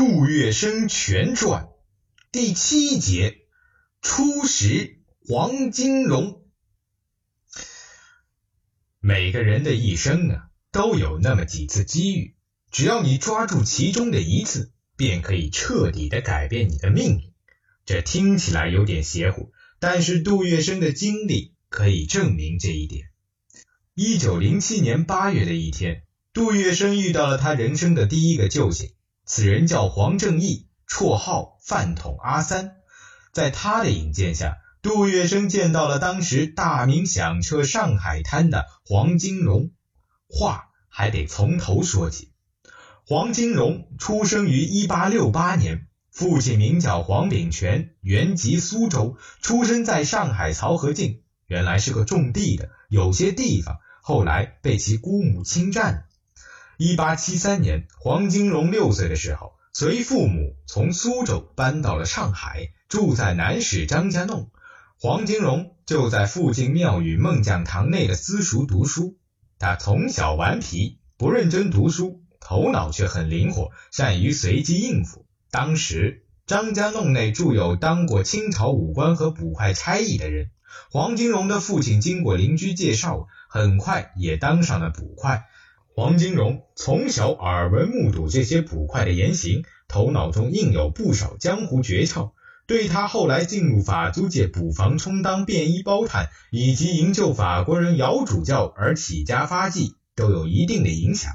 杜月笙全传第七节初识黄金荣。每个人的一生呢，都有那么几次机遇，只要你抓住其中的一次，便可以彻底的改变你的命运。这听起来有点邪乎，但是杜月笙的经历可以证明这一点。一九零七年八月的一天，杜月笙遇到了他人生的第一个救星。此人叫黄正义，绰号饭桶阿三。在他的引荐下，杜月笙见到了当时大名响彻上海滩的黄金荣。话还得从头说起。黄金荣出生于一八六八年，父亲名叫黄炳全，原籍苏州，出生在上海漕河泾。原来是个种地的，有些地方后来被其姑母侵占。一八七三年，黄金荣六岁的时候，随父母从苏州搬到了上海，住在南市张家弄。黄金荣就在附近庙宇孟讲堂内的私塾读书。他从小顽皮，不认真读书，头脑却很灵活，善于随机应付。当时张家弄内住有当过清朝武官和捕快差役的人，黄金荣的父亲经过邻居介绍，很快也当上了捕快。黄金荣从小耳闻目睹这些捕快的言行，头脑中印有不少江湖诀窍，对他后来进入法租界捕房充当便衣包探，以及营救法国人姚主教而起家发迹，都有一定的影响。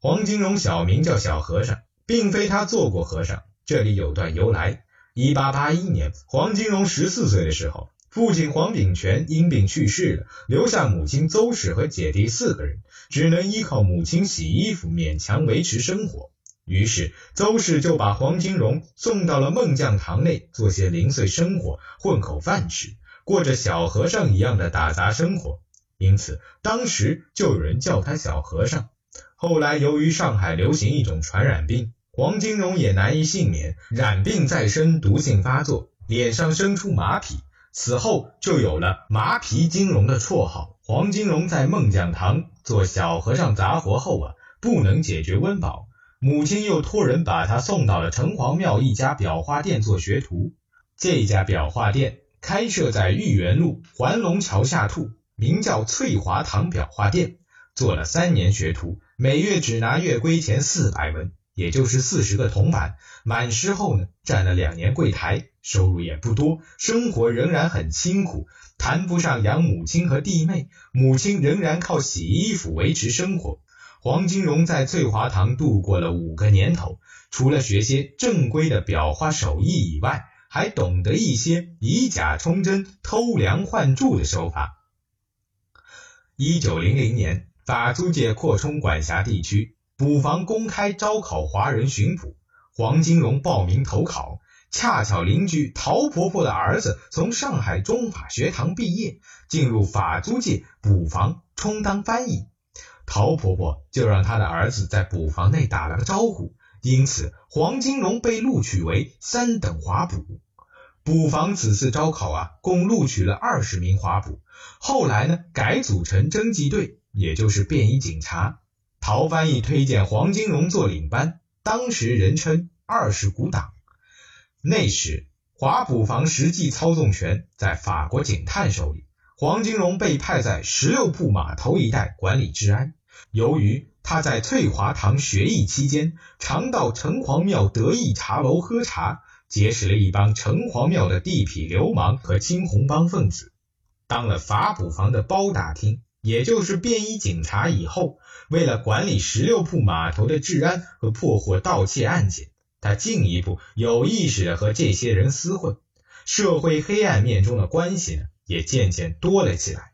黄金荣小名叫小和尚，并非他做过和尚，这里有段由来。一八八一年，黄金荣十四岁的时候。父亲黄炳全因病去世了，留下母亲邹氏和姐弟四个人，只能依靠母亲洗衣服勉强维持生活。于是邹氏就把黄金荣送到了孟将堂内做些零碎生活，混口饭吃，过着小和尚一样的打杂生活。因此，当时就有人叫他小和尚。后来由于上海流行一种传染病，黄金荣也难以幸免，染病在身，毒性发作，脸上生出马匹。此后就有了麻皮金荣的绰号。黄金荣在孟讲堂做小和尚杂活后啊，不能解决温饱，母亲又托人把他送到了城隍庙一家裱画店做学徒。这家裱画店开设在豫园路环龙桥下处，名叫翠华堂裱画店。做了三年学徒，每月只拿月归钱四百文。也就是四十个铜板，满师后呢，站了两年柜台，收入也不多，生活仍然很清苦，谈不上养母亲和弟妹，母亲仍然靠洗衣服维持生活。黄金荣在翠华堂度过了五个年头，除了学些正规的裱花手艺以外，还懂得一些以假充真、偷梁换柱的手法。一九零零年，法租界扩充管辖地区。捕房公开招考华人巡捕，黄金荣报名投考，恰巧邻居陶婆婆的儿子从上海中法学堂毕业，进入法租界捕房充当翻译，陶婆婆就让她的儿子在捕房内打了个招呼，因此黄金荣被录取为三等华捕。捕房此次招考啊，共录取了二十名华捕，后来呢改组成侦缉队，也就是便衣警察。陶翻译推荐黄金荣做领班，当时人称“二十股党”。那时华捕房实际操纵权在法国警探手里，黄金荣被派在十六铺码头一带管理治安。由于他在翠华堂学艺期间，常到城隍庙得意茶楼喝茶，结识了一帮城隍庙的地痞流氓和青红帮分子，当了法捕房的包打听。也就是便衣警察以后，为了管理十六铺码头的治安和破获盗窃案件，他进一步有意识的和这些人厮混，社会黑暗面中的关系呢也渐渐多了起来。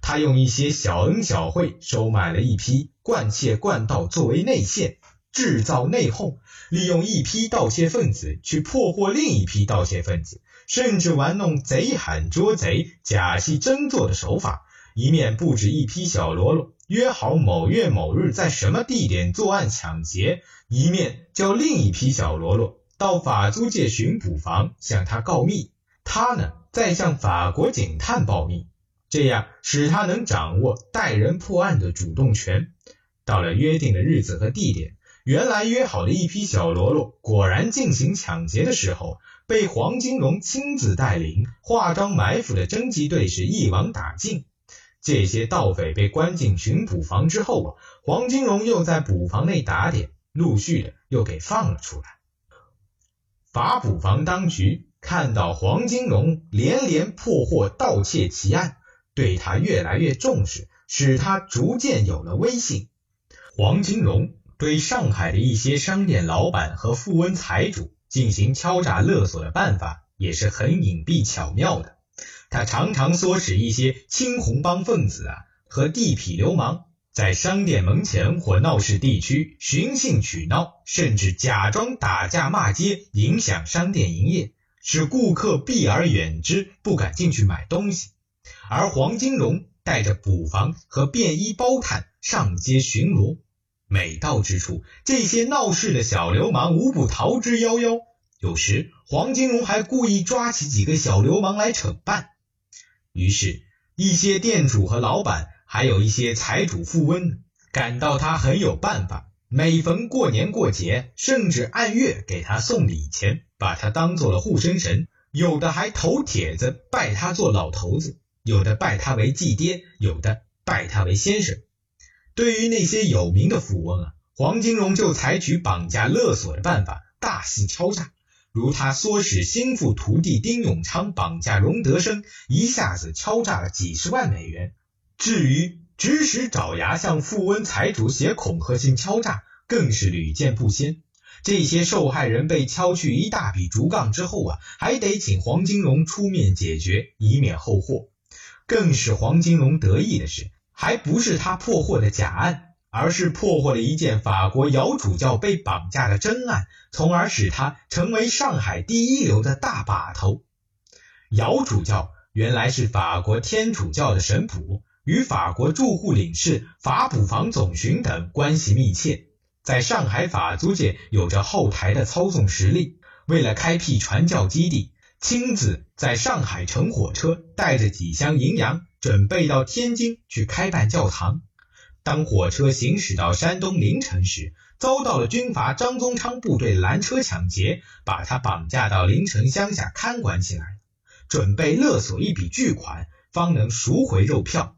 他用一些小恩小惠收买了一批惯窃惯盗作为内线，制造内讧，利用一批盗窃分子去破获另一批盗窃分子，甚至玩弄贼喊捉贼、假戏真做的手法。一面布置一批小喽啰，约好某月某日在什么地点作案抢劫；一面叫另一批小喽啰到法租界巡捕房向他告密，他呢再向法国警探报密，这样使他能掌握带人破案的主动权。到了约定的日子和地点，原来约好的一批小喽啰，果然进行抢劫的时候，被黄金荣亲自带领，化妆埋伏的侦缉队是一网打尽。这些盗匪被关进巡捕房之后啊，黄金荣又在捕房内打点，陆续的又给放了出来。法捕房当局看到黄金荣连连破获盗窃奇案，对他越来越重视，使他逐渐有了威信。黄金荣。对上海的一些商店老板和富翁财主进行敲诈勒索的办法也是很隐蔽巧妙的。他常常唆使一些青红帮分子啊和地痞流氓在商店门前或闹市地区寻衅取闹，甚至假装打架骂街，影响商店营业，使顾客避而远之，不敢进去买东西。而黄金荣带着捕房和便衣包探上街巡逻。每到之处，这些闹事的小流氓无不逃之夭夭。有时，黄金荣还故意抓起几个小流氓来惩办。于是，一些店主和老板，还有一些财主富翁，感到他很有办法。每逢过年过节，甚至按月给他送礼钱，把他当做了护身神。有的还投帖子拜他做老头子，有的拜他为祭爹，有的拜他为先生。对于那些有名的富翁啊，黄金荣就采取绑架勒索的办法，大肆敲诈。如他唆使心腹徒弟丁永昌绑架荣德生，一下子敲诈了几十万美元。至于指使爪牙向富翁财主写恐吓信敲诈，更是屡见不鲜。这些受害人被敲去一大笔竹杠之后啊，还得请黄金荣出面解决，以免后祸。更使黄金荣得意的是。还不是他破获的假案，而是破获了一件法国姚主教被绑架的真案，从而使他成为上海第一流的大把头。姚主教原来是法国天主教的神父，与法国驻沪领事、法捕房总巡等关系密切，在上海法租界有着后台的操纵实力。为了开辟传教基地，亲自在上海乘火车，带着几箱银洋。准备到天津去开办教堂。当火车行驶到山东临城时，遭到了军阀张宗昌部队拦车抢劫，把他绑架到临城乡下看管起来，准备勒索一笔巨款，方能赎回肉票。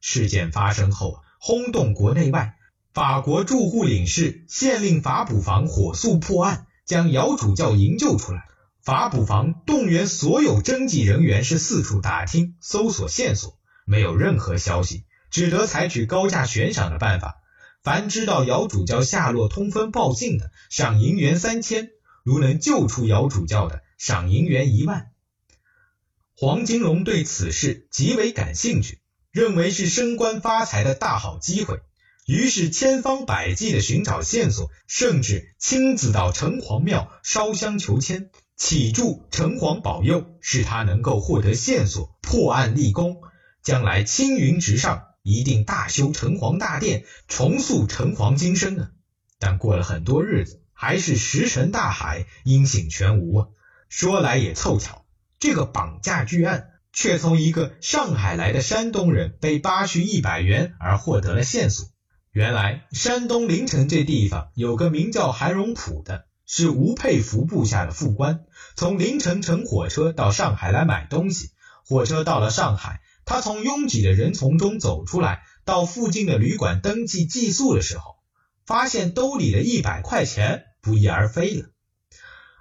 事件发生后，轰动国内外。法国驻沪领事县令法捕房火速破案，将姚主教营救出来。法捕房动员所有侦缉人员，是四处打听、搜索线索，没有任何消息，只得采取高价悬赏的办法。凡知道姚主教下落、通风报信的，赏银元三千；如能救出姚主教的，赏银元一万。黄金荣对此事极为感兴趣，认为是升官发财的大好机会，于是千方百计的寻找线索，甚至亲自到城隍庙烧香求签。祈祝城隍保佑，使他能够获得线索，破案立功，将来青云直上，一定大修城隍大殿，重塑城隍金身啊！但过了很多日子，还是石沉大海，音信全无啊！说来也凑巧，这个绑架巨案却从一个上海来的山东人被扒去一百元而获得了线索。原来山东临城这地方有个名叫韩荣普的。是吴佩孚部下的副官，从凌晨乘火车到上海来买东西。火车到了上海，他从拥挤的人丛中走出来，到附近的旅馆登记寄宿的时候，发现兜里的一百块钱不翼而飞了。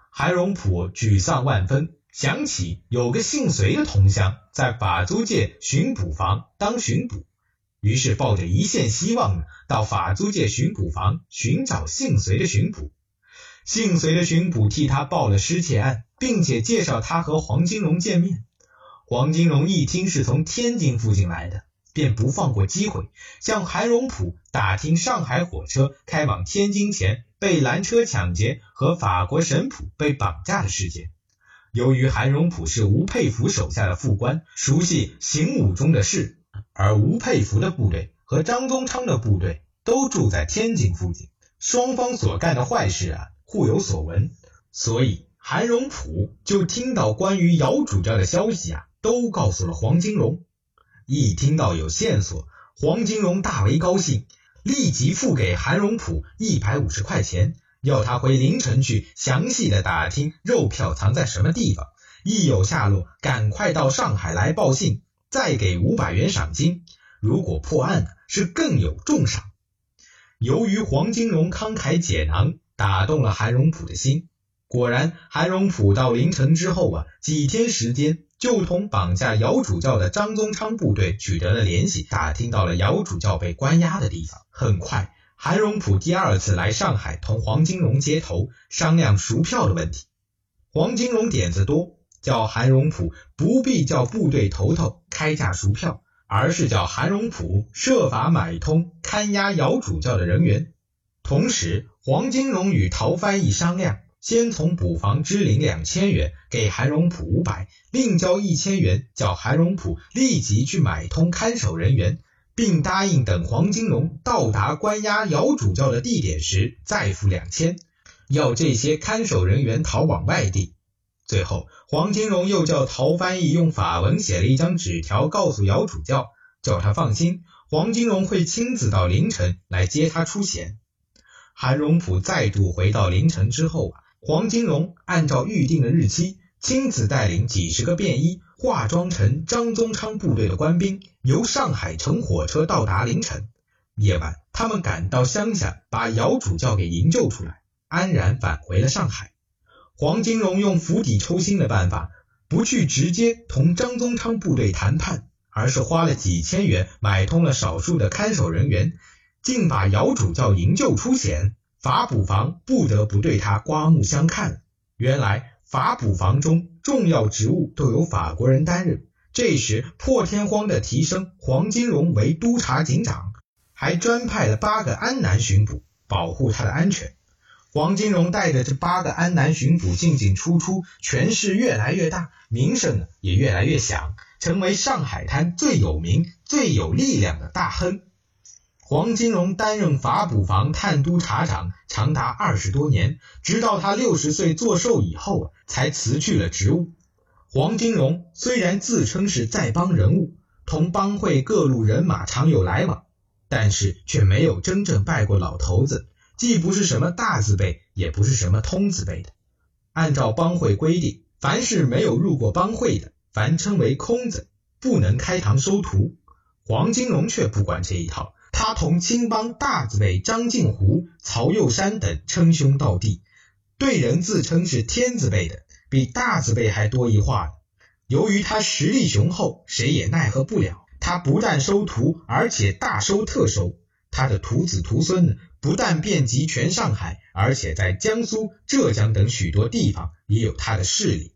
韩荣普沮丧万分，想起有个姓隋的同乡在法租界巡捕房当巡捕，于是抱着一线希望到法租界巡捕房寻找姓隋的巡捕。姓隋的巡捕替他报了失窃案，并且介绍他和黄金荣见面。黄金荣一听是从天津附近来的，便不放过机会，向韩荣普打听上海火车开往天津前被拦车抢劫和法国神甫被绑架的事件。由于韩荣普是吴佩孚手下的副官，熟悉行伍中的事，而吴佩孚的部队和张宗昌的部队都住在天津附近，双方所干的坏事啊。互有所闻，所以韩荣普就听到关于姚主教的消息啊，都告诉了黄金荣。一听到有线索，黄金荣大为高兴，立即付给韩荣普一百五十块钱，要他回凌晨去详细的打听肉票藏在什么地方，一有下落，赶快到上海来报信，再给五百元赏金。如果破案是更有重赏。由于黄金荣慷慨解囊，打动了韩荣普的心。果然，韩荣普到临城之后啊，几天时间就同绑架姚主教的张宗昌部队取得了联系，打听到了姚主教被关押的地方。很快，韩荣普第二次来上海同黄金荣接头，商量赎票的问题。黄金荣点子多，叫韩荣普不必叫部队头头开价赎票，而是叫韩荣普设法买通看押姚主教的人员。同时，黄金荣与陶翻译商量。先从补房支领两千元，给韩荣普五百，另交一千元，叫韩荣普立即去买通看守人员，并答应等黄金荣到达关押姚主教的地点时再付两千，要这些看守人员逃往外地。最后，黄金荣又叫陶翻译用法文写了一张纸条，告诉姚主教，叫他放心，黄金荣会亲自到凌晨来接他出险。韩荣普再度回到凌晨之后啊。黄金荣按照预定的日期，亲自带领几十个便衣，化妆成张宗昌部队的官兵，由上海乘火车到达凌晨。夜晚，他们赶到乡下，把姚主教给营救出来，安然返回了上海。黄金荣用釜底抽薪的办法，不去直接同张宗昌部队谈判，而是花了几千元买通了少数的看守人员，竟把姚主教营救出险。法捕房不得不对他刮目相看。原来法捕房中重要职务都由法国人担任。这时破天荒的提升黄金荣为督察警长，还专派了八个安南巡捕，保护他的安全。黄金荣带着这八个安南巡捕进进出出，权势越来越大，名声也越来越响，成为上海滩最有名、最有力量的大亨。黄金荣担任法捕房探督察长长达二十多年，直到他六十岁做寿以后，才辞去了职务。黄金荣虽然自称是在帮人物，同帮会各路人马常有来往，但是却没有真正拜过老头子，既不是什么大字辈，也不是什么通字辈的。按照帮会规定，凡是没有入过帮会的，凡称为空子，不能开堂收徒。黄金荣却不管这一套。他同青帮大字辈张静湖、曹佑山等称兄道弟，对人自称是天字辈的，比大字辈还多一话。由于他实力雄厚，谁也奈何不了。他不但收徒，而且大收特收。他的徒子徒孙呢，不但遍及全上海，而且在江苏、浙江等许多地方也有他的势力。